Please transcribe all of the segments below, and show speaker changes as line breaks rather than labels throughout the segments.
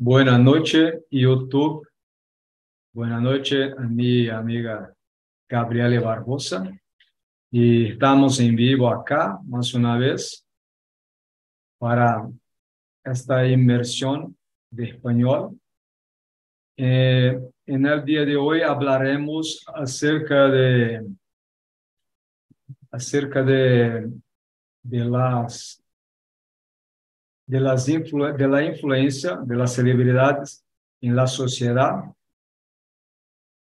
Buenas noches, YouTube. Buenas noches a mi amiga Gabriela Barbosa. Y estamos en vivo acá, más una vez, para esta inmersión de español. Eh, en el día de hoy hablaremos acerca de acerca de, de las de, las de la influencia de las celebridades en la sociedad.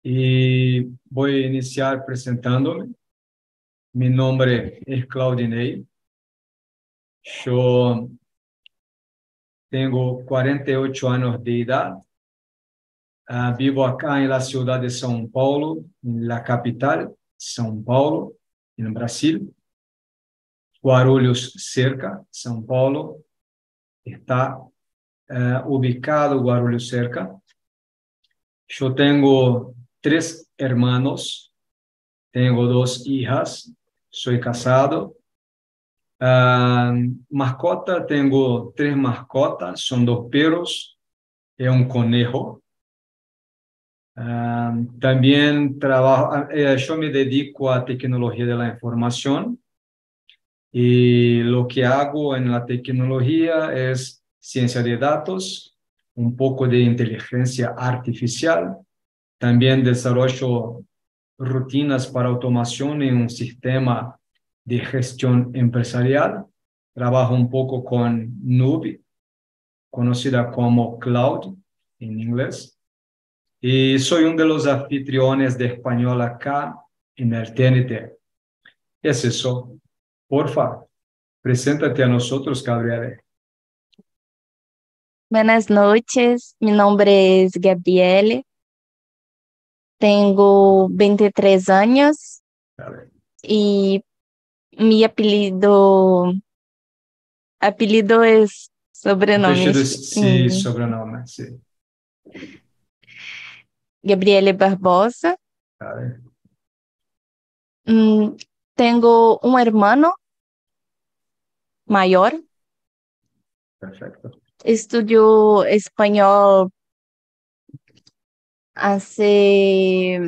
Y voy a iniciar presentándome. Mi nombre es Claudinei. Yo tengo 48 años de edad. Uh, vivo acá en la ciudad de São Paulo, en la capital, São Paulo, en Brasil. Guarulhos cerca, São Paulo, está uh, ubicado Guarulhos cerca. Yo tengo tres hermanos, tengo dos hijas, soy casado. Uh, mascota, tengo tres mascotas, son dos perros y un conejo. Uh, también trabajo, eh, yo me dedico a tecnología de la información y lo que hago en la tecnología es ciencia de datos, un poco de inteligencia artificial. También desarrollo rutinas para automación en un sistema de gestión empresarial. Trabajo un poco con Nube, conocida como Cloud en inglés. Y soy uno de los anfitriones de español acá en el TNT. Es eso. Porfa, preséntate a nosotros, Gabriela.
Buenas noches, mi nombre es Gabriele. Tengo 23 años
Vale.
y mi apellido apellido es sobrenome.
Sí,
Mm,
sobrenome, sí.
Gabriele Barbosa.
Vale.
Mm, tengo un hermano mayor.
Perfecto.
Estudió español hace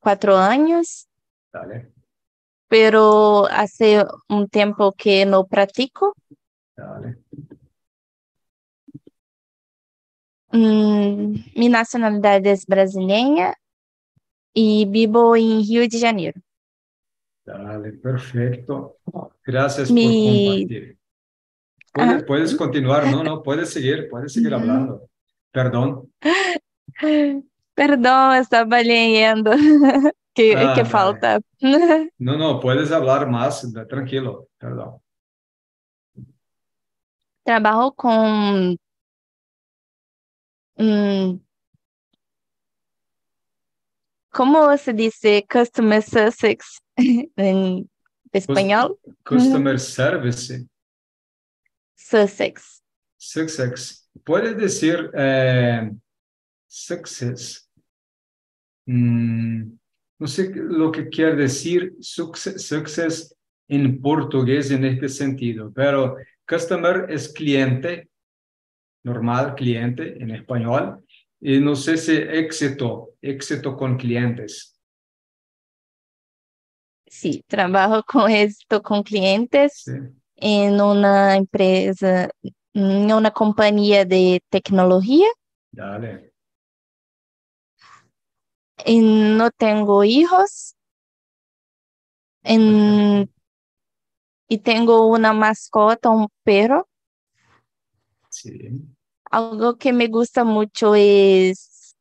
cuatro años,
Dale,
pero hace un tiempo que no practico.
dale.
Mm, mi nacionalidad es brasileña y vivo en Río de Janeiro.
Dale, perfecto. Gracias
Mi-
por compartir. Puedes, puedes continuar, no, no, puedes seguir, puedes seguir hablando. Perdón.
Perdón, estaba leyendo que,
Ah,
que falta.
No, no, puedes hablar más, tranquilo, perdón.
Trabajo con mm, ¿cómo se dice customer success en español?
Customer Service,
Sussex.
Success. Puedes decir eh, success. Mm, no sé lo que quiere decir success, success en portugués en este sentido, pero customer es cliente, normal, cliente en español. Y no sé si éxito, éxito con clientes.
Sí, trabajo con esto con clientes
Sí.
en una empresa, en una compañía de tecnología.
Dale.
Y no tengo hijos. En- y tengo una mascota, un perro.
Sí.
Algo que me gusta mucho es,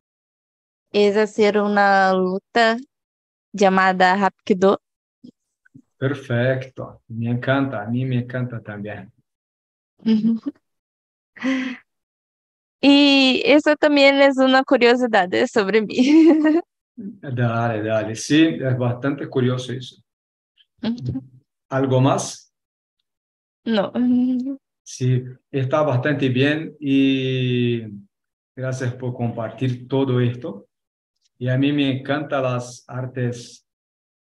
es hacer una luta llamada Hapkido.
Perfecto. Me encanta, a mí me encanta también.
Y eso también es una curiosidad sobre mí.
Dale, dale. Sí, es bastante curioso eso. ¿Algo más?
No.
Sí, está bastante bien y gracias por compartir todo esto. Y a mí me encantan las artes.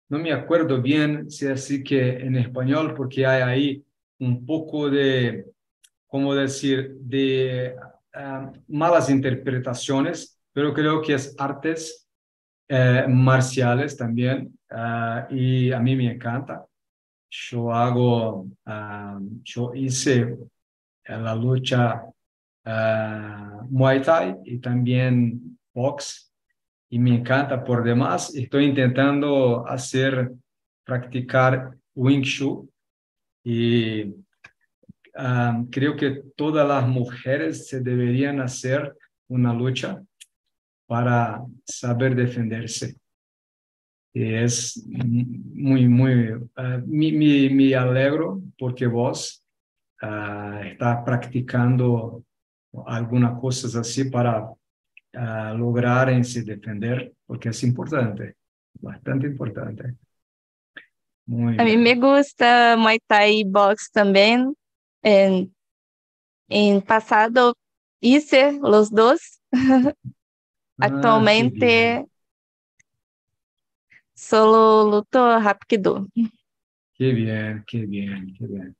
No me acuerdo bien si así que en español, porque hay ahí un poco de, ¿cómo decir?, de ah, malas interpretaciones, pero creo que es artes eh, marciales también ah, y a mí me encanta. Yo hago, ah, yo hice la lucha Muay Thai y también box y me encanta por demás. Estoy intentando hacer, practicar Wing Chun y creo que todas las mujeres se deberían hacer una lucha para saber defenderse. Es muy, muy, uh, me, alegro porque vos uh, está practicando algunas cosas así para lograr en se defender, porque es importante, bastante importante.
Muy a mí me gusta Muay Thai Box también. En, en pasado hice los dos. Actualmente solo luto rápido.
Qué bien, qué bien, qué bien.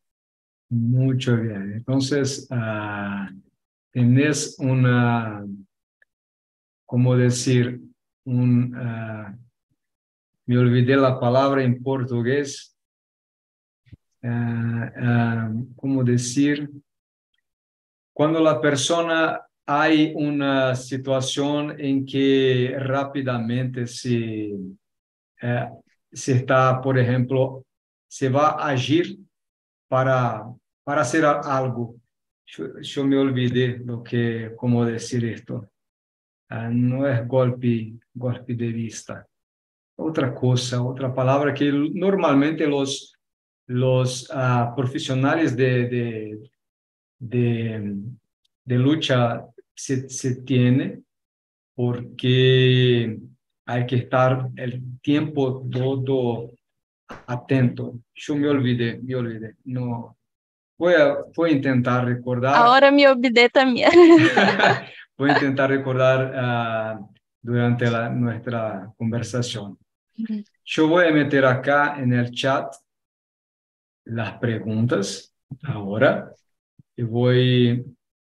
Mucho bien. Entonces, uh, tenés una, ¿cómo decir? Un, uh, me olvidé la palabra en portugués, uh, ¿cómo decir? Cuando la persona hay una situación en que rápidamente se, uh, se está, por ejemplo, se va a agir para, para hacer algo. Yo, me olvidé lo que, cómo decir esto. Uh, no es golpe, golpe de vista. Otra cosa, otra palabra que normalmente los los uh, profesionales de, de, de, de lucha se, se, tiene porque hay que estar el tiempo todo atento. Yo me olvidé, me olvidé. No, voy a, voy a intentar recordar.
Ahora me olvidé también.
voy a intentar recordar uh, durante la, nuestra conversación. Yo voy a meter acá en el chat las preguntas ahora. Y voy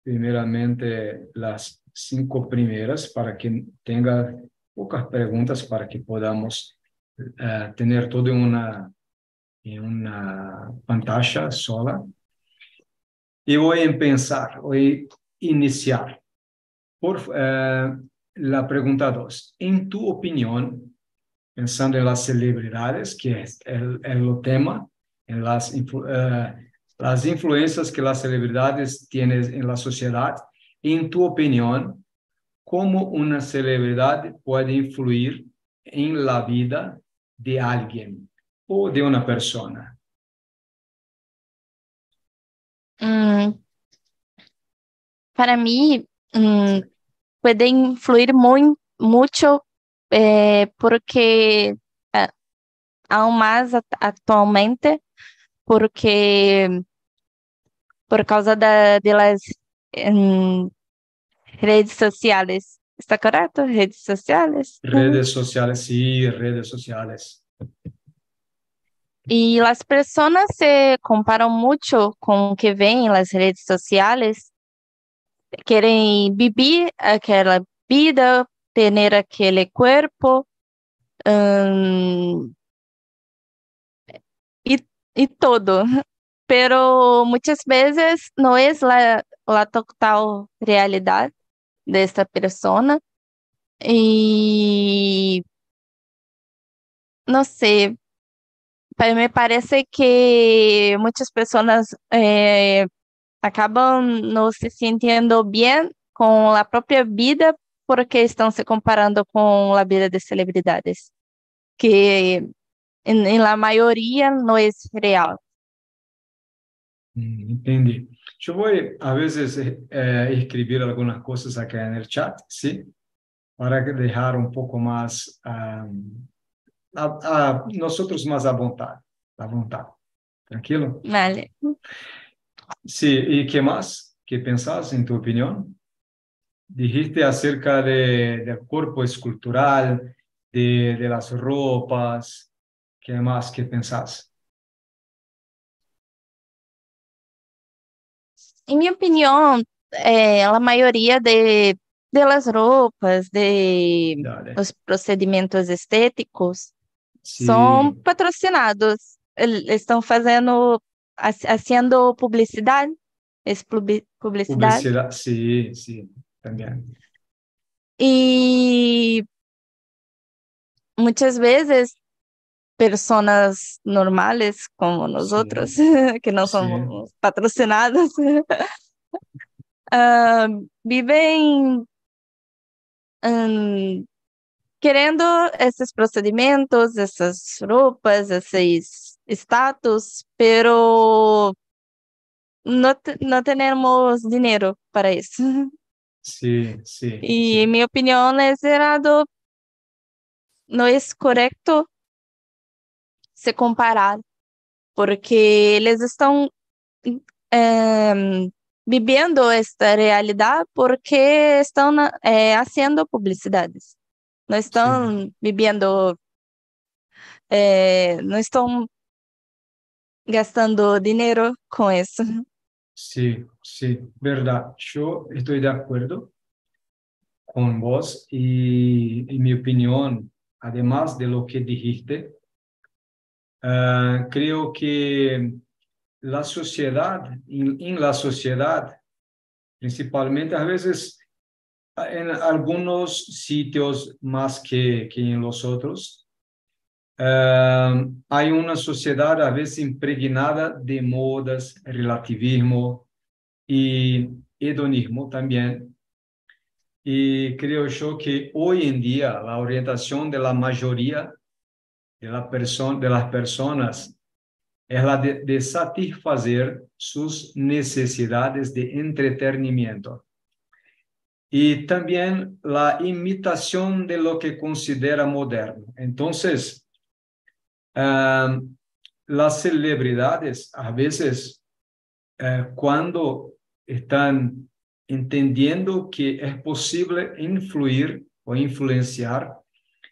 primeramente las cinco primeras para que tenga pocas preguntas para que podamos uh, tener todo en una, en una pantalla sola. Y voy a empezar, voy a iniciar por uh, la pregunta dos. En tu opinión, pensando en las celebridades, que es el, el tema, en las, uh, las influencias que las celebridades tienen en la sociedad. En tu opinión, ¿cómo una celebridad puede influir en la vida de alguien o de una persona?
Mm, para mí, mm, puede influir muy, mucho eh, porque eh, aún más actualmente porque por causa da, de las redes sociales. ¿Está correcto? Redes sociales.
Redes sociales, sí, redes sociales.
Y las personas se comparan mucho con lo que ven en las redes sociales. Quieren vivir aquella vida, tener aquel cuerpo. Um, y todo, pero muchas veces no es la, la total realidad de esta persona y no sé, me parece que muchas personas eh, no se sintiendo bien con la propia vida porque estão se comparando com a vida de celebridades, que en, en la es real.
Mm, entendí. Yo voy a veces eh, escribir algunas cosas acá en el chat, ¿sí? Para dejar un poco más um, a, a, nosotros más a voluntad, a voluntad. ¿Tranquilo?
Vale.
Sí, ¿y qué más? ¿Qué pensás en tu opinión? Dijiste acerca de, del cuerpo escultural, de, de las ropas, ¿Qué más que pensás?
En mi opinión, é, a maioria de, de las roupas, de
Dale.
os procedimentos estéticos
Sí,
são patrocinados. Eles estão fazendo, haciendo publicidade, es publi- publicidade.
publicidad, sí, sí, también.
E muitas vezes pessoas normais como nós
Sim.
outros, que não
Sim.
somos patrocinados, ah, vivem hum, querendo esses procedimentos, essas roupas, esses status, pero não, não temos dinheiro para isso.
Sí, sí,
E,
sí.
em minha opinião, é errado, não é correto se comparar, porque eles estão em, vivendo esta realidade porque estão eh, fazendo publicidades. Não estão vivendo, eh, não estão gastando dinheiro com isso.
Sí, sí, verdad. Yo estoy de acuerdo con vos y en mi opinión, además de lo que dijiste, ah, creo que la sociedad, en, la sociedad, principalmente a veces ah, en algunos sitios más que, que en los otros, ah, hay una sociedad a veces impregnada de modas, relativismo y hedonismo también. Y creo yo que hoy en día la orientación de la mayoría de, de las personas es la de, satisfacer sus necesidades de entretenimiento. Y también la imitación de lo que considera moderno. Entonces, ah, las celebridades a veces eh, cuando están entendiendo que es posible influir o influenciar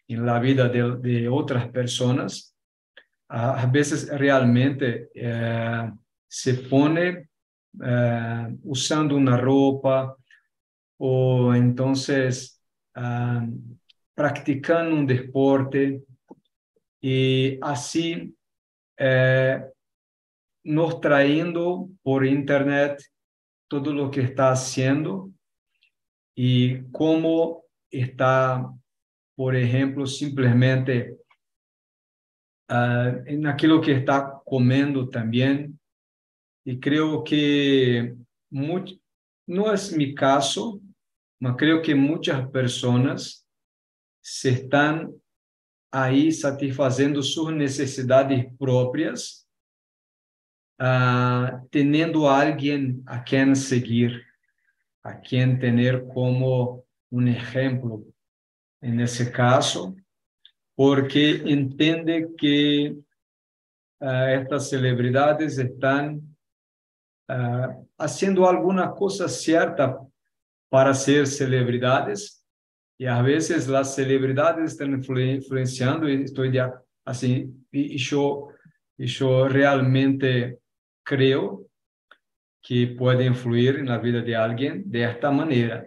en la vida de, otras personas, a, a veces realmente eh, se pone eh, usando una ropa o entonces ah, practicando un deporte y así eh, nos trayendo por internet todo lo que está haciendo y cómo está, por ejemplo, simplemente ah, en aquello que está comiendo también. Y creo que no es mi caso, pero creo que muchas personas se están ahí satisfazendo sus necesidades propias teniendo a alguien a quien seguir, a quien tener como un ejemplo en ese caso, porque entiende que ah, estas celebridades están ah, haciendo alguna cosa cierta para ser celebridades y a veces las celebridades están influ- influenciando y estoy ya así y, yo yo realmente creo que puede influir en la vida de alguien de esta manera,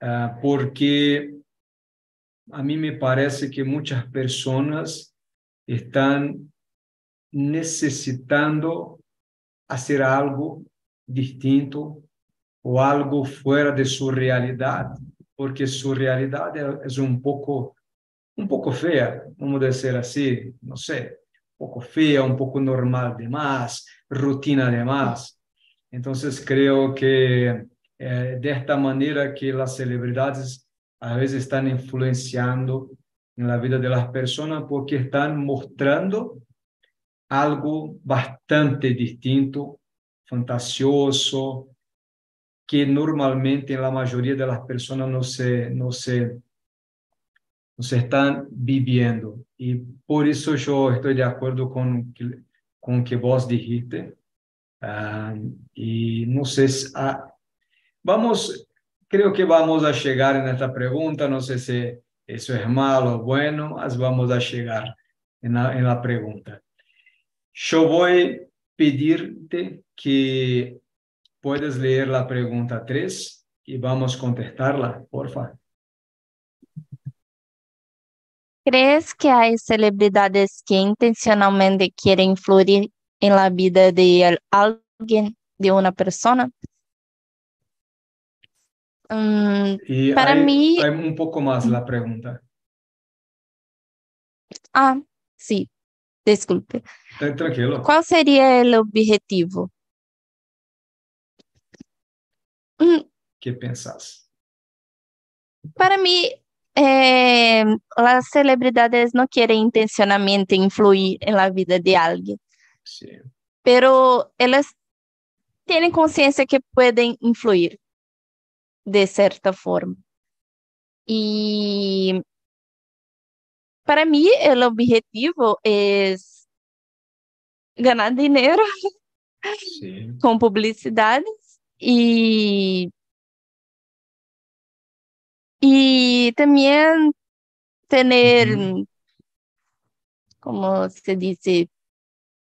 Ah, porque a mí me parece que muchas personas están necesitando hacer algo distinto o algo fuera de su realidad, porque su realidad es un poco, un poco fea, vamos a decir así, no sé, un poco fea, un poco normal de más, rutina de más. Entonces creo que eh, de esta manera que las celebridades a veces están influenciando en la vida de las personas porque están mostrando algo bastante distinto, fantasioso, que normalmente en la mayoría de las personas no se, no se, no se están viviendo. Y por eso yo estoy de acuerdo con, con que vos dijiste. Ah, y no sé, si- ah, vamos, creo que vamos a llegar en esta pregunta, no sé si eso es malo o bueno, vamos a llegar en la, pregunta. Yo voy a pedirte que puedes leer la pregunta 3 y vamos a contestarla, porfa.
¿Crees que hay celebridades que intencionalmente quieren influir en la vida de alguien, de una persona? Mm,
Y
para
hay,
mí,
hay un poco más la pregunta.
ah, sí, disculpe.
Eh, Tranquilo.
¿Cuál sería el objetivo? Mm,
¿Qué pensás?
Para mí, eh, las celebridades no quieren intencionalmente influir en la vida de alguien,
Sí.
pero elas tienen conciencia que pueden influir de cierta forma. Y para mí, el objetivo es ganar dinero
Sí.
com publicidades e e também ter,
Ujú.
como se dice,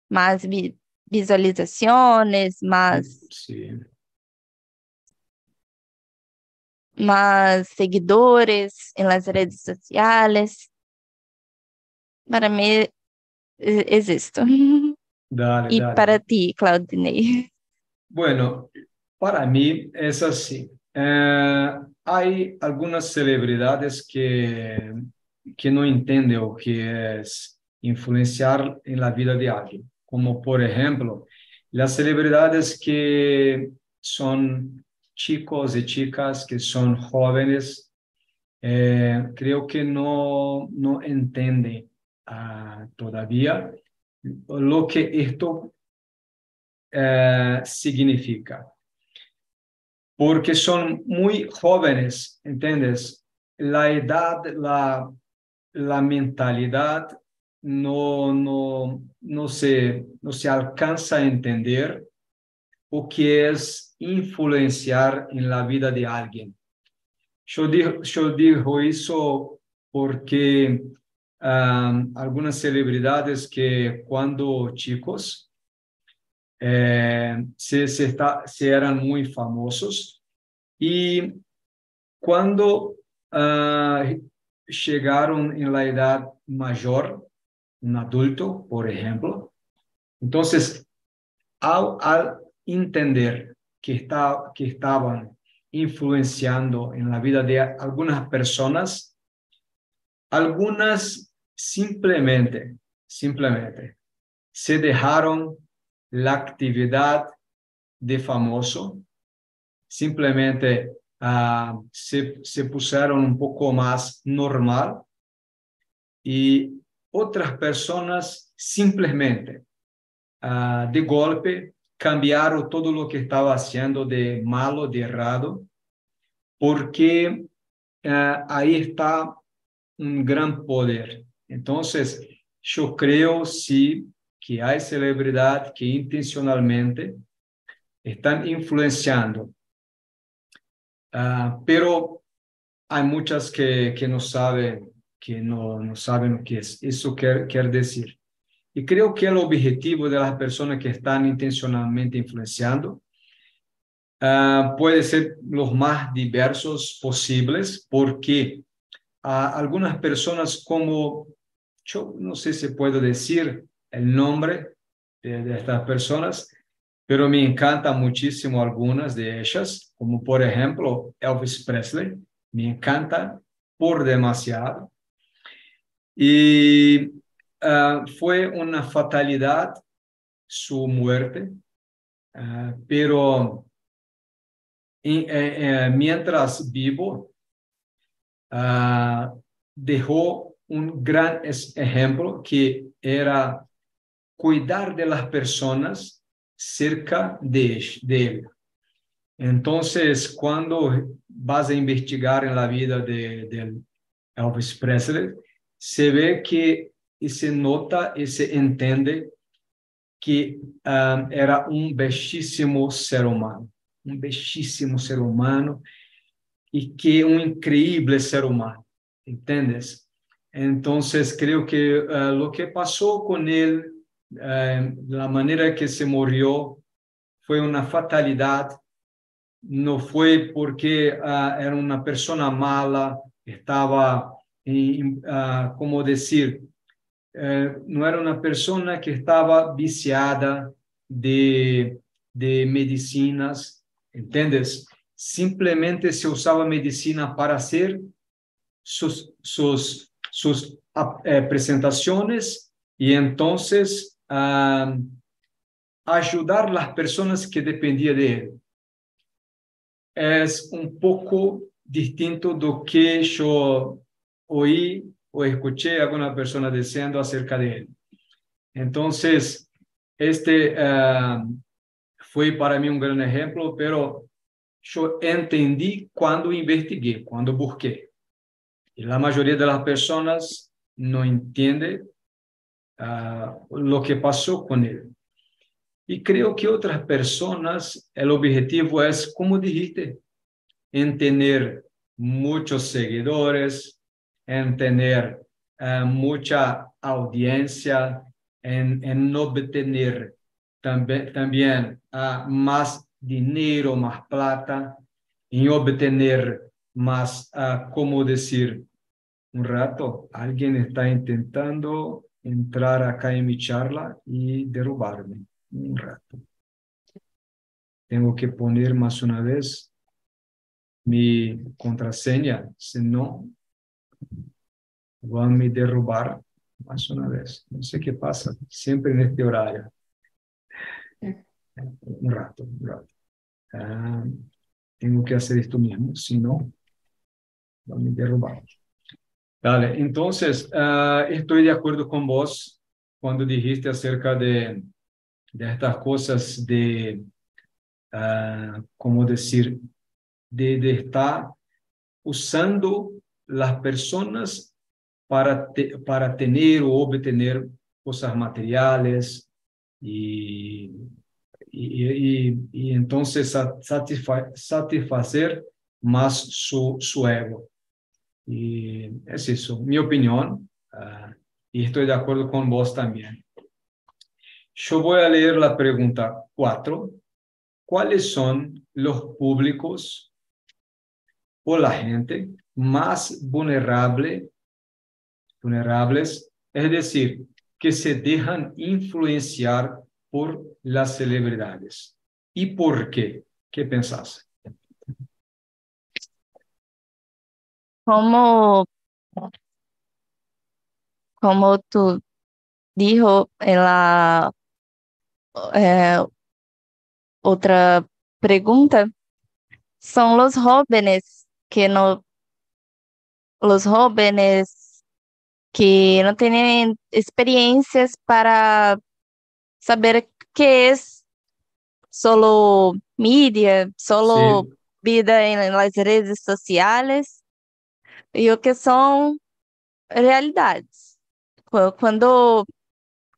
más vi- visualizaciones, más, más seguidores en las redes sociales. Para mí e- es esto.
Dale,
Y
dale.
para ti, Claudinei.
Bueno, para mí es así. Eh, hay algunas celebridades que, que no entienden o que es influenciar en la vida de alguien, como por ejemplo, las celebridades que son chicos y chicas que son jóvenes, eh, creo que no, no entienden ah, todavía lo que esto eh, significa. Porque son muy jóvenes, ¿entiendes? La edad, la, la mentalidad no, no, no, se, no se alcanza a entender o que es influenciar en la vida de alguien. Yo digo, yo digo eso porque um, algunas celebridades que cuando chicos eh, se, se, eran muy famosos y cuando uh, llegaron en la edad mayor, un adulto, por ejemplo, entonces al entender que, está, que estaban influenciando en la vida de algunas personas, algunas simplemente, simplemente se dejaron la actividad de famoso, simplemente uh, se, pusieron un poco más normal. Y otras personas simplemente uh, de golpe cambiaron todo lo que estaba haciendo de malo, de errado, porque uh, ahí está un gran poder. Entonces, yo creo sí que hay celebridad que intencionalmente están influenciando, uh, pero hay muchas que, que no saben que no, no saben lo que es. Eso quiere, quiere decir. Y creo que el objetivo de las personas que están intencionalmente influenciando uh, puede ser los más diversos posibles, porque uh, algunas personas como, yo no sé si puedo decir el nombre de, de estas personas, pero me encantan muchísimo algunas de ellas, como por ejemplo Elvis Presley, me encanta por demasiado. Y uh, fue una fatalidad su muerte, uh, pero eh, eh, mientras vivo, uh, dejó un gran ejemplo que era cuidar de las personas cerca de, de él. Entonces, cuando vas a investigar en la vida de, de Elvis Presley, se ve que y se nota y se entiende que um, era un bellísimo ser humano, un bellísimo ser humano y que un increíble ser humano, ¿entiendes? Entonces creo que uh, lo que pasó con él, uh, la manera que se murió, fue una fatalidad, no fue porque ah, era una persona mala, estaba, uh, como decir, eh, no era una persona que estaba viciada de, de medicinas, ¿entiendes? Simplemente se usaba medicina para hacer sus, sus, sus eh, presentaciones y entonces ayudar a las personas que dependían de él. Es un poco distinto do que yo oí o escuché a alguna persona diciendo acerca de él. Entonces, este uh, fue para mí un gran ejemplo, pero yo entendí cuando investigué, cuando busqué. Y la mayoría de las personas no entiende uh, lo que pasó con él. Y creo que otras personas, el objetivo es, como dijiste, en tener muchos seguidores, en tener uh, mucha audiencia, en, en obtener también, también uh, más dinero, más plata, en obtener más, uh, ¿cómo decir? Un rato, alguien está intentando entrar acá en mi charla y derrubarme. Un rato. Tengo que poner más una vez mi contraseña, si no, van a me derrubar más una vez. No sé qué pasa, siempre en este horario. Un rato, un rato. Ah, tengo que hacer esto mismo, si no, van a derrubar. Vale, entonces, uh, estoy de acuerdo con vos cuando dijiste acerca de, de estas cosas de, uh, ¿cómo decir? De, de, estar usando las personas para, para tener o obtener cosas materiales y, y, y, entonces satisfa, satisfacer más su, su ego. Y es eso, mi opinión, uh, y estoy de acuerdo con vos también. Yo voy a leer la pregunta cuatro. ¿Cuáles son los públicos o la gente más vulnerable, vulnerables, es decir, que se dejan influenciar por las celebridades? ¿Y por qué? ¿Qué pensás?
Como, como tú dijo en la eh, otra pregunta, son los jóvenes que no, los jóvenes que no tienen experiencias para saber qué es solo media, solo
Sí.
vida en las redes sociales e o que são realidades. Quando,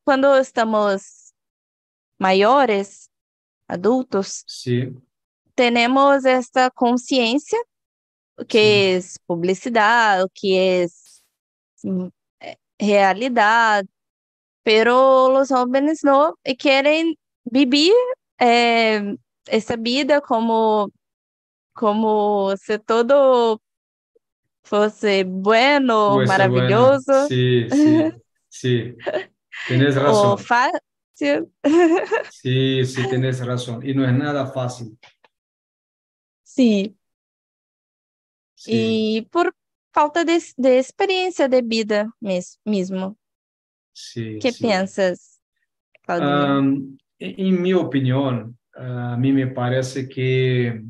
quando estamos maiores, adultos,
Sí,
temos esta consciência o que é publicidade, o que é hum, é, realidade, pero os jóvenes não e querem viver eh, essa vida como como se todo fosse bueno,
Puede
maravilhoso
Sí, sí, sí. Tienes razón.
fácil.
Sí, sí, tienes razón. Y no es nada fácil.
Sim, e por falta de, de experiência de vida mes, mesmo.
sí,
que
sí.
pensas, Claudinha?
Am, en, en mi opinión, a mí me parece que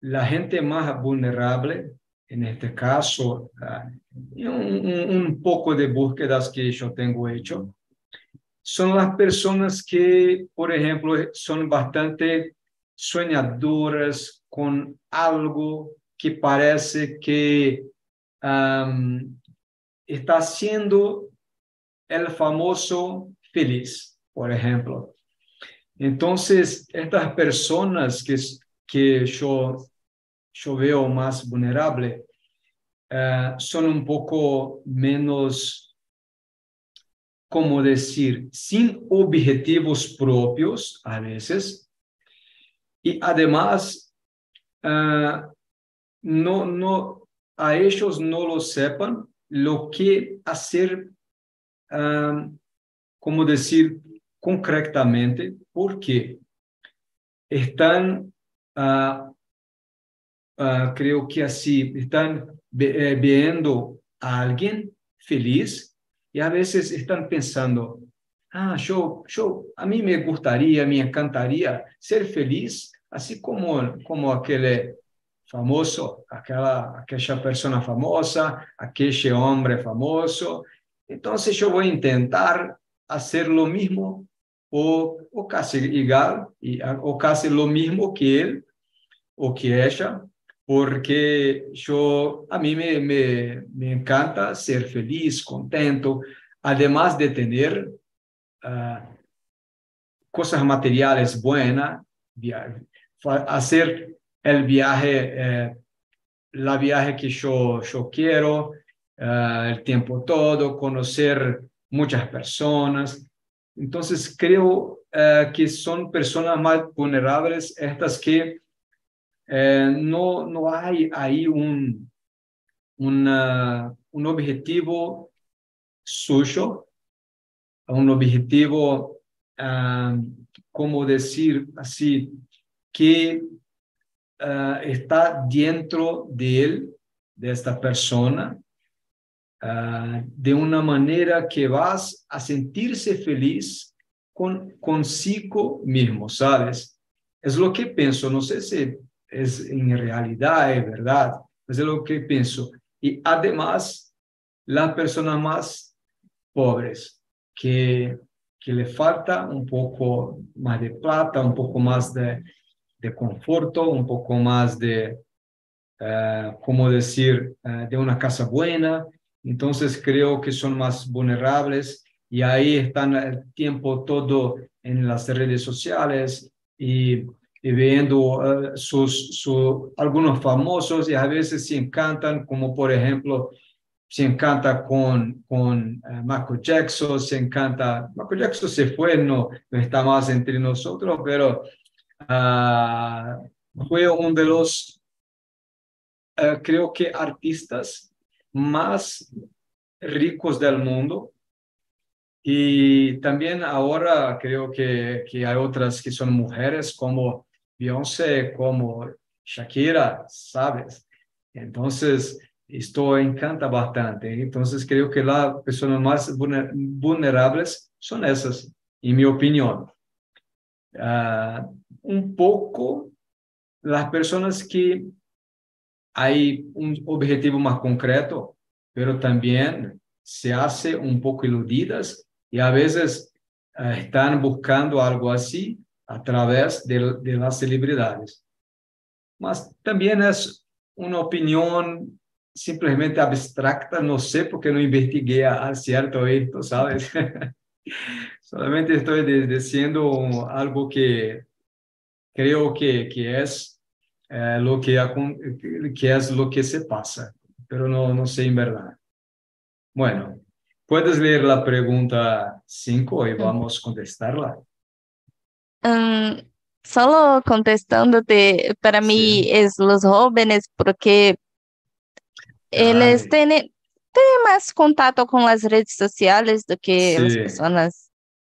la gente más vulnerable, en este caso, un- un poco de búsquedas que yo tengo hecho, son las personas que, por ejemplo, son bastante soñadoras con algo que parece que está siendo el famoso feliz, por ejemplo. Entonces, estas personas que, yo, veo más vulnerable eh, son un poco menos, ¿cómo decir?, sin objetivos propios a veces, y además ah, no, no, a ellos no lo sepan lo que hacer, ah, como decir concretamente, porque están, ah, creo que así, están eh, viendo a alguien feliz y a veces están pensando, ah, yo, yo, a mí me gustaría, me encantaría ser feliz, así como, como aquel famoso, aquella, aquella persona famosa, aquel hombre famoso. Entonces yo voy a intentar hacer lo mismo o, o casi igual, o casi lo mismo que él o que ella, porque yo, a mí me, me, me encanta ser feliz, contento, además de tener uh, cosas materiales buenas, hacer el viaje, eh, la viaje que yo, yo quiero, uh, el tiempo todo, conocer muchas personas. Entonces creo uh, que son personas más vulnerables estas que no, no hay ahí un, una, un objetivo suyo un objetivo, como decir así, que uh, está dentro de él, de esta persona, uh, de una manera que vas a sentirse feliz con consigo mismo, ¿sabes? Es lo que pienso, no sé si es en realidad, es verdad, es lo que pienso. Y además, las personas más pobres, que le falta un poco más de plata, un poco más de, de conforto, un poco más de, uh, ¿cómo decir?, uh, de una casa buena. Entonces creo que son más vulnerables y ahí están el tiempo todo en las redes sociales y, y viendo uh, sus, su, algunos famosos y a veces se encantan, como por ejemplo se encanta con, con Michael Jackson, se encanta, Michael Jackson se fue, no, no está más entre nosotros, pero uh, fue uno de los, uh, creo que artistas más ricos del mundo. Y también ahora creo que, que hay otras que son mujeres como Beyoncé, como Shakira, ¿sabes? Entonces, esto encanta bastante. Entonces creo que las personas más vulnerables son esas, en mi opinión. Uh, un poco las personas que hay un objetivo más concreto, pero también se hace un poco iludidas y a veces uh, están buscando algo así a través de, de las celebridades. Mas también es una opinión simplesmente abstracta, não sei porque não investiguei a, a cierto esto, ¿sabes? Solamente estou dizendo algo que creo que, que es eh, lo que, que es lo que se pasa, pero no, no sé en verdad. Bueno, puedes leer la pregunta 5 y vamos a contestarla.
Um, solo contestándote, para sí. mí es los jóvenes porque eles têm, têm mais contato com as redes sociais do que
Sí.
as pessoas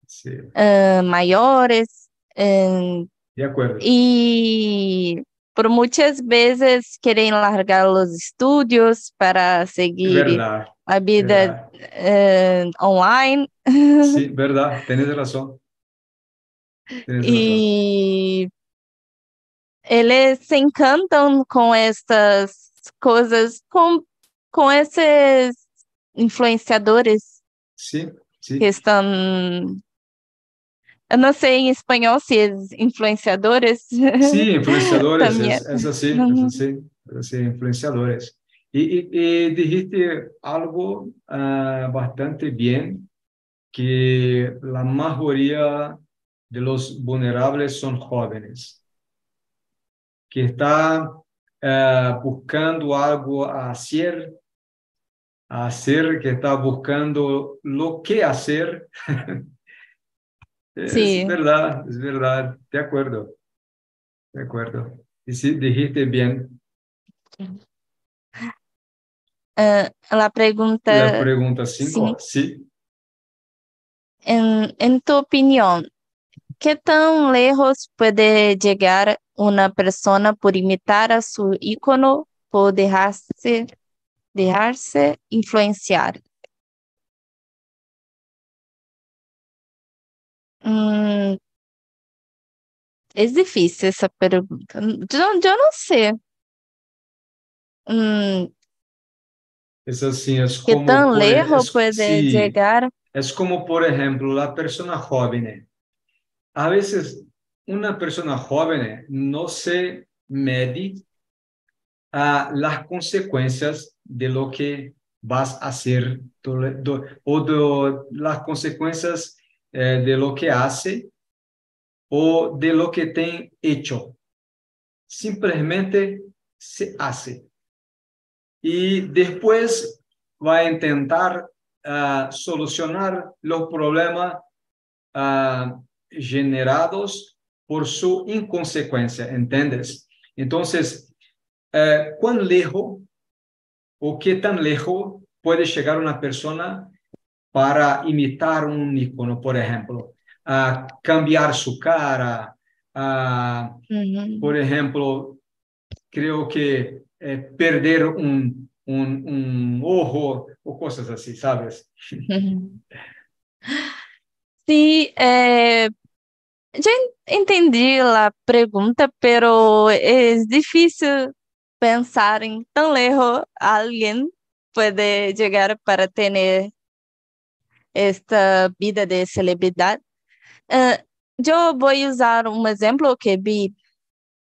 Sí,
ah, maiores. ah,
de acuerdo.
e por muitas vezes querem largar os estudos para seguir
Verdad,
a vida ah, online.
sí, verdad, tienes razón. Tienes razón.
E eles se encantam com essas coisas, com, com esses influenciadores
Sí, sí.
que estão. Eu não sei em espanhol se é influenciadores.
Sí, influenciadores, es, es así, es
Ujú.
así, es así, influenciadores. Y, y- y dijiste algo ah, bastante bien, que la mayoría de los vulnerables son jóvenes, que están ah, buscando algo a hacer, a hacer, que está buscando lo que hacer. Es
Sí.
verdad, es verdad, de acuerdo. de acuerdo. Y sí, dijiste bien.
Uh, la pregunta.
La pregunta 5, sí.
En, en tu opinión, ¿qué tan lejos puede llegar una persona por imitar a su ícono, por dejarse, dejarse influenciar? Mm, es difícil esa pregunta. Yo, yo no sé. Mm,
es así, es
¿Qué
como...
tan
por-
lejos
es-
puede
sí.
llegar?
Es como, por ejemplo, la persona joven. A veces una persona joven no se mede a las consecuencias de lo que vas a hacer do- do- o de las consecuencias eh, de lo que hace o de lo que tem hecho. Simplesmente se hace. Y después va a intentar ah, solucionar los problemas ah, generados por su inconsecuencia, ¿entiendes? Entonces, eh, ¿cuán lejos o qué tan lejos puede llegar una persona para imitar un icono, por ejemplo? a cambiar su cara, a
Ujú.
por ejemplo, creo que eh, perder un, un, un ojo o cosas así, ¿sabes?
Ujú. Sí, eh, ya en- entendí la pregunta, pero es difícil pensar en tan lejos alguien puede llegar para tener esta vida de celebridad. Eh, yo voy a usar un ejemplo que vi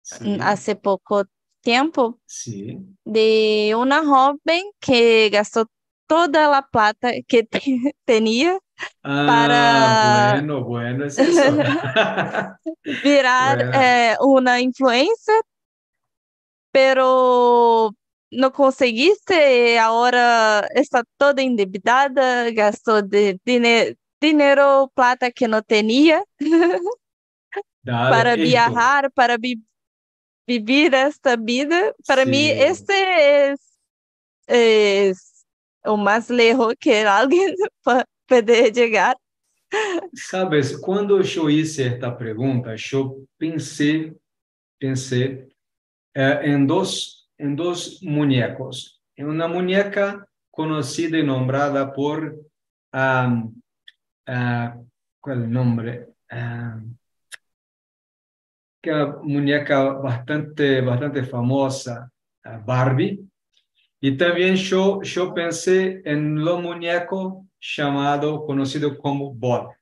Sí,
hace poco tiempo
sí.
de una joven que gastó toda la plata que te- tenía
Ah,
Para-
bueno, bueno, es eso.
virar
Bueno.
eh, una influencer, pero no conseguiste, ahora está toda endividada, gastou de dine- dinero, plata que no tenía
Dale,
para
esto.
viajar, para vi- vivir esta vida. Para mí,
Sí.
este es, es o más lejos que alguien pu- puede llegar.
Sabes, quando eu hice esta pergunta, eu pensei, pensei eh, em dois, em dois muñecos. Em uma muñeca conhecida e nombrada por, ah, ah, qual é o nome? Ah, que muñeca bastante, bastante famosa, a Barbie. E também eu, eu pensei em um muñeco chamado, conhecido como Bob.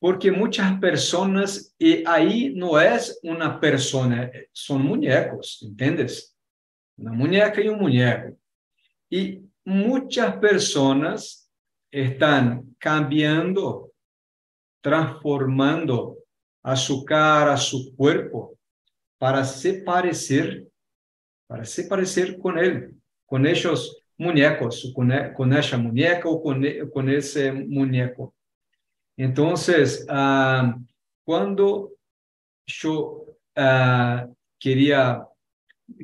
Porque muchas personas, y ahí no es una persona, son muñecos, ¿entiendes? Una muñeca y un muñeco. Y muchas personas están cambiando, transformando a su cara, a su cuerpo, para se parecer, para se con él, con esos muñecos, con, e- con esa muñeca o con ese muñeco. Entonces, ah, cuando yo ah, quería,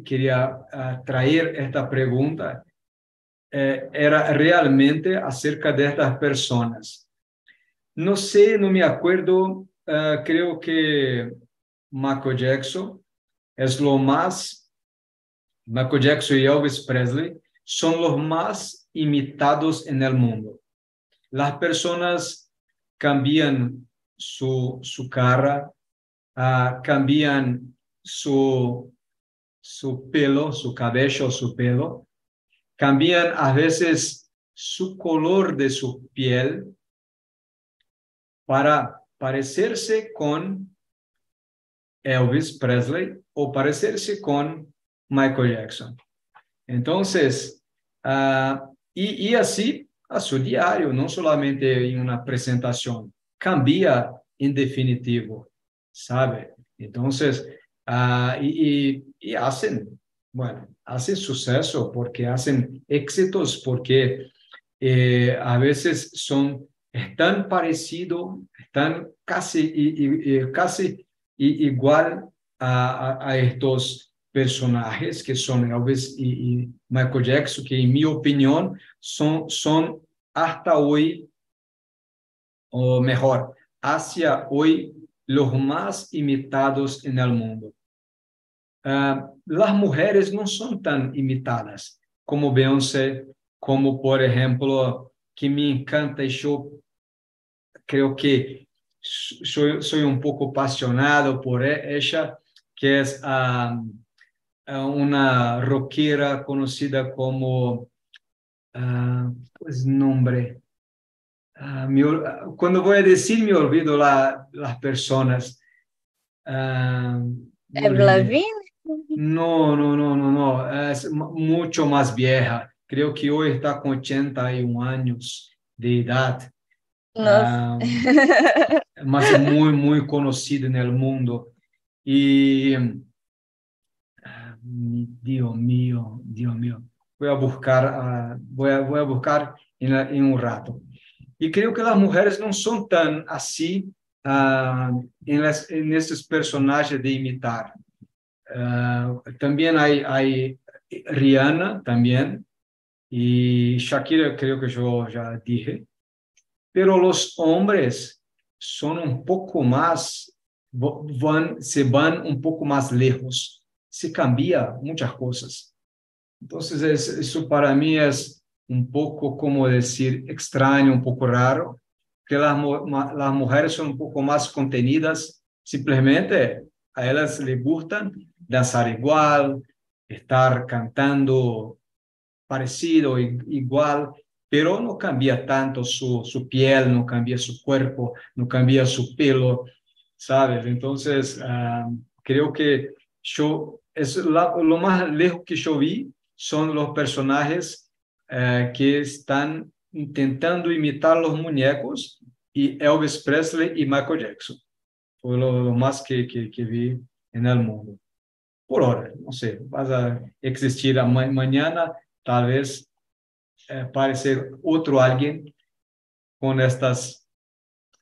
quería ah, traer esta pregunta, eh, era realmente acerca de estas personas. No sé, no me acuerdo, creo que Michael Jackson es lo más, Michael Jackson y Elvis Presley son los más imitados en el mundo. Las personas cambian su, su cara, ah, cambian su, su pelo, su cabello, su pelo, cambian a veces su color de su piel para parecerse con Elvis Presley o parecerse con Michael Jackson. Entonces, ah, y, y así a su diario, no solamente en una presentación, cambia en definitivo, ¿sabe? Entonces, ah, y, hacen, bueno, hacen suceso porque hacen éxitos, porque eh, a veces son, están parecidos, están casi, y, y casi igual a, a estos personajes que son Elvis y, y, Michael Jackson, que en mi opinión son, son hasta hoy, o mejor, hacia hoy los más imitados en el mundo. Uh, las mujeres no son tan imitadas como Beyoncé, como por ejemplo, que me encanta y yo creo que soy, soy un poco apasionado por e, ella, que es uh, una rockera conocida como, uh, pues nombre, Uh, cuando voy a decir me olvido la, las personas. Uh, No, no, no, no, no. Es mucho más vieja. Creo que hoy está con 81 años de edad.
Uh,
más muy, muy conocida en el mundo. Y, Dios mío, Dios mío. Voy a buscar, voy, a, voy a buscar en, un rato. Y creo que las mujeres no son tan así uh, en, las, en estos personajes de imitar. Uh, también hay, Rihanna también y Shakira creo que yo ya dije. Pero los hombres son un poco más, se van un poco más lejos. Se cambia muchas cosas. Entonces, eso para mí es un poco, como decir, extraño, un poco raro, que las, las mujeres son un poco más contenidas, simplemente a ellas les gustan danzar igual, estar cantando parecido, igual, pero no cambia tanto su, su piel, no cambia su cuerpo, no cambia su pelo, ¿sabes? Entonces, uh, creo que yo, es la, lo más lejos que yo vi son los personajes eh, que están intentando imitar los muñecos y Elvis Presley y Michael Jackson. Fue lo, lo más que, que, que, vi en el mundo. Por ahora, no sé, vas a existir ma mañana, tal vez eh, parecer otro alguien con estas,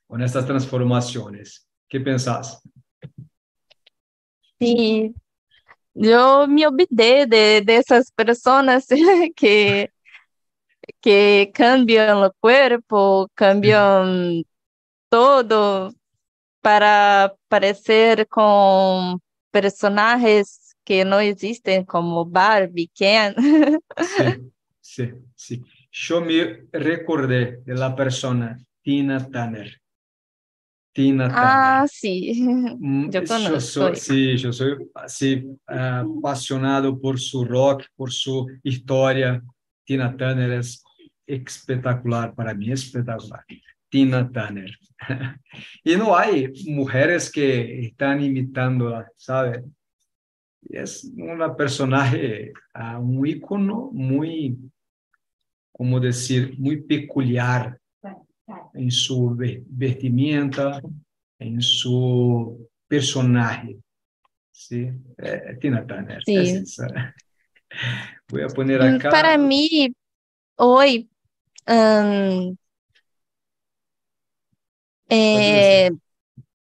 con estas transformaciones. ¿Qué pensás?
Sí, yo me olvidé de, de esas personas que que cambian el cuerpo, cambian todo para parecer con personajes que no existen como Barbie, Ken.
Sí, sí, sí. Yo me recordé de la persona Tina Turner. Tina Turner.
Ah, sí,
mm,
yo conozco. Yo
soy, sí, yo soy así, apasionado por su rock, por su historia. Tina Turner es espetacular, para mí espetacular. Tina Turner. y no hay mujeres que están imitándola, ¿sabe? Es una personaje, uh, un ícono muy, como decir, muy peculiar en su vestimenta, en su personaje. Sí, eh, Tina Turner.
Sí.
Es Voy a poner acá.
Para mí, hoy um, é,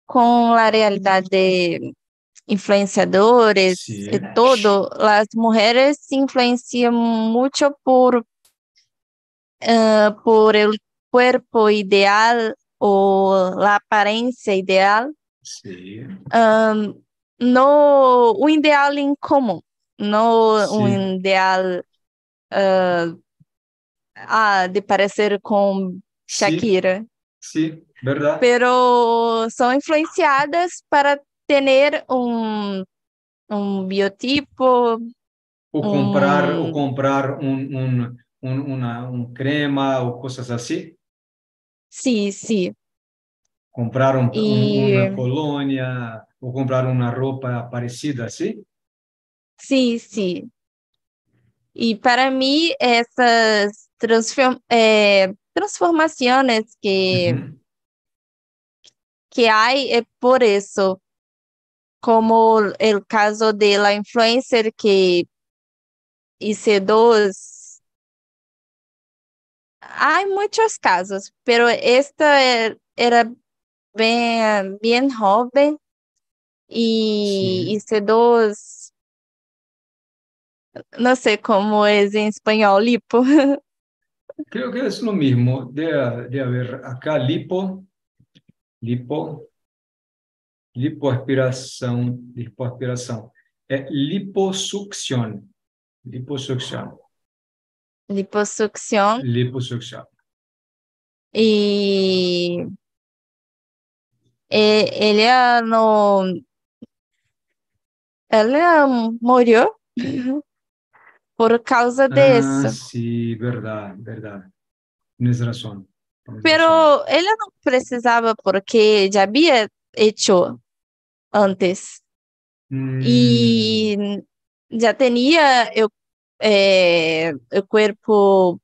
com a realidade de influenciadores
Sí.
e todo, as mulheres se influenciam muito por uh, por el cuerpo ideal ou a aparência ideal,
Sí,
um, no o ideal em comum, no um
Sí.
ideal uh, ah, de parecer com Shakira,
sí, ¿verdad?
pero são influenciadas para ter um, um biotipo,
O comprar, o
um,
comprar un, un, un- una, un crema o cosas así.
Sim, sim,
Comprar un- un-
Y-
una colonia o comprar una ropa parecida así.
sim, sim. E para mim, essas transform, eh, transformações que,
Ujú.
que há é por isso, como o caso de la influencer que hice dos. Há muitos casos, pero esta er- era bem jovem y,
Sí.
y C2, no sé cómo es en español, lipo.
Creo que es lo mismo. De, de haber acá lipo, lipo, lipoaspiración, lipoaspiración. Es liposucción, liposucción,
Liposucción
liposucción.
y eh, ella no, ella murió por causa de
Ah,
eso.
sí, verdad, verdad. Tienes razón. tienes razón.
Pero ella no precisaba porque ya había hecho antes
Mm,
y ya tenía el, eh, el cuerpo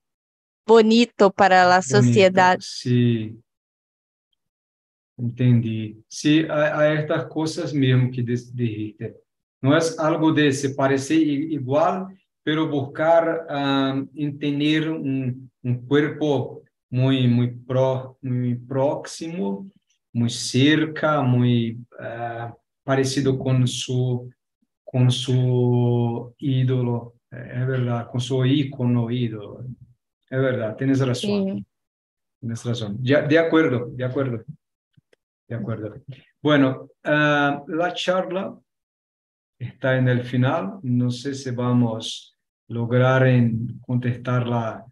bonito para la
bonito,
sociedad.
Sí, entendí. Sí, a, a estas cosas mismo que dis- dijiste. No es algo de se parecer i- igual, pero buscar ah, en tener un, un cuerpo muy, muy, pro, muy próximo, muy cerca, muy ah, parecido con su, con su ídolo. Eh, Es verdad, con su ícono, ídolo. Es verdad, tienes razón.
Sí.
Tienes razón. Ya, de acuerdo, de acuerdo. De acuerdo. Bueno, ah, la charla está en el final. No sé si vamos a lograr en contestar la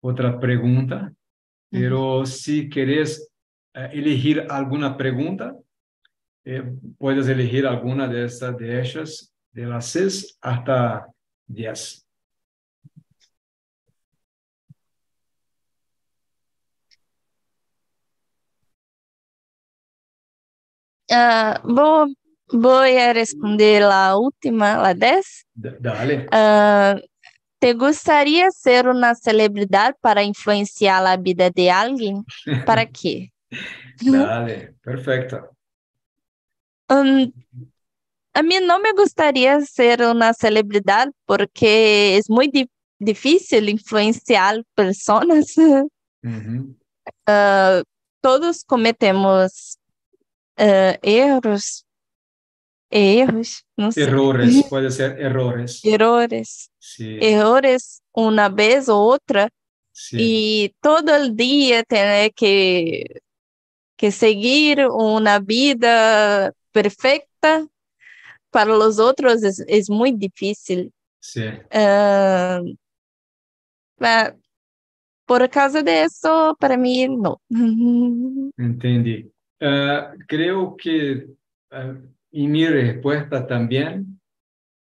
otra pregunta, pero si querés eh, elegir alguna pregunta, eh, puedes elegir alguna de estas de ellas, de las seis hasta diez.
Ah, vou, voy a responder la última, la 10.
D- Dale.
Ah, ¿te gustaría ser una celebridad para influenciar la vida de alguien? ¿Para qué?
Dale, perfecto.
Um, a mí no me gustaría ser una celebridad porque es muy di- difícil influenciar personas.
Ujú.
Ah, todos cometemos ah, erros, erros, no sé,
Errores, puede ser errores.
errores,
Sí,
errores una vez o otra
sí,
y todo el día tener que, que seguir una vida perfecta para los otros es, es muy difícil.
sí.
Ah, por causa de eso, para mí, no.
Entendí. Ah, creo que ah, en mi respuesta también,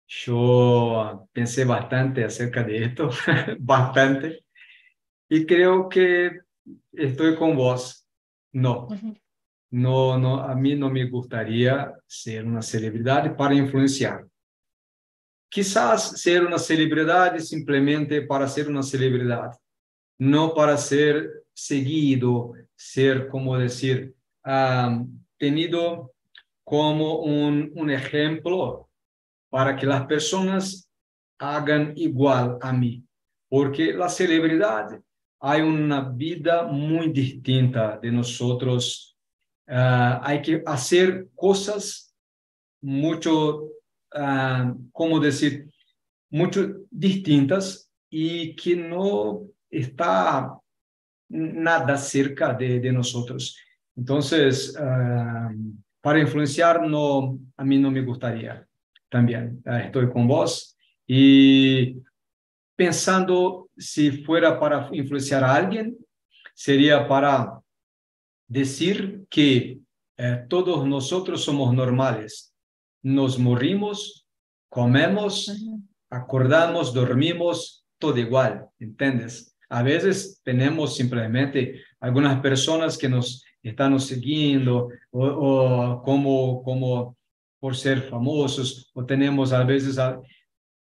yo pensé bastante acerca de esto, bastante, y creo que estoy con vos. No, no, no, a mí no me gustaría ser una celebridad para influenciar. Quizás ser una celebridad simplemente para ser una celebridad, no para ser seguido, ser, como decir, ah, tenido como un, un ejemplo para que las personas hagan igual a mí. Porque la celebridad hay una vida muy distinta de nosotros. Ah, hay que hacer cosas mucho, ah, ¿cómo decir? Mucho distintas y que no está nada cerca de, nosotros. Entonces, ah, para influenciar, no, a mí no me gustaría también. Estoy con vos y pensando si fuera para influenciar a alguien, sería para decir que eh, todos nosotros somos normales. Nos morimos, comemos, acordamos, dormimos, todo igual, ¿entiendes? A veces tenemos simplemente algunas personas que nos están siguiendo o, o como, como por ser famosos o tenemos a veces a-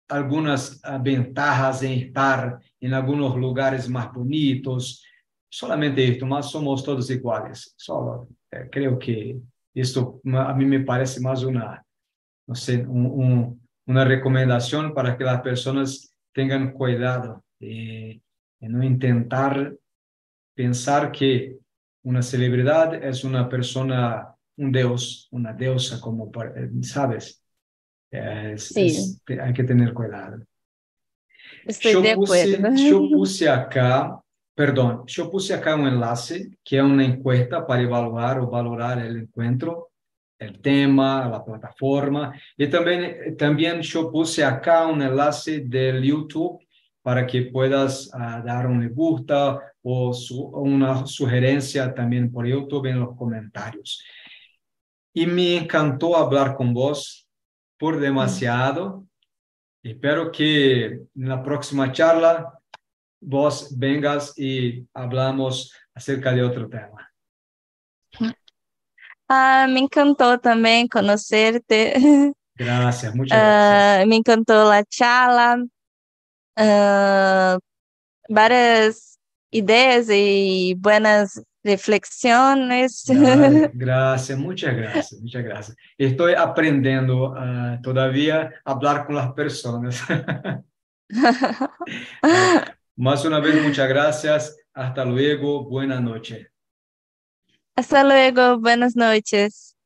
algunas ah, ventajas en estar en algunos lugares más bonitos. Solamente esto, mas somos todos iguales. Solo eh, creo que esto ma- a mí me parece más una, no sé, un- un- una recomendación para que las personas tengan cuidado de, de no intentar pensar que una celebridad es una persona un dios, una diosa, como, eh, ¿sabes? Es,
Sí.
es- te- hay que tener cuidado.
Estoy
yo
de
puse,
acuerdo.
yo puse acá, perdón, yo puse acá un enlace que es una encuesta para evaluar o valorar el encuentro, el tema, la plataforma. Y también, también yo puse acá un enlace del YouTube para que puedas ah, dar un me gusta o su- una sugerencia también por YouTube en los comentarios. Y me encantó hablar con vos por demasiado. Espero que en la próxima charla vos vengas y hablamos acerca de otro tema.
Ah, me encantó también conocerte.
Gracias, muchas gracias.
Ah, me encantó la charla. Ah, varias ideas y buenas reflexiones.
Dale, Gracias, muchas gracias, muchas gracias. Estoy aprendiendo ah, todavía a hablar con las personas. Más una vez, muchas gracias. Hasta luego. Buenas noches.
Hasta luego, buenas noches.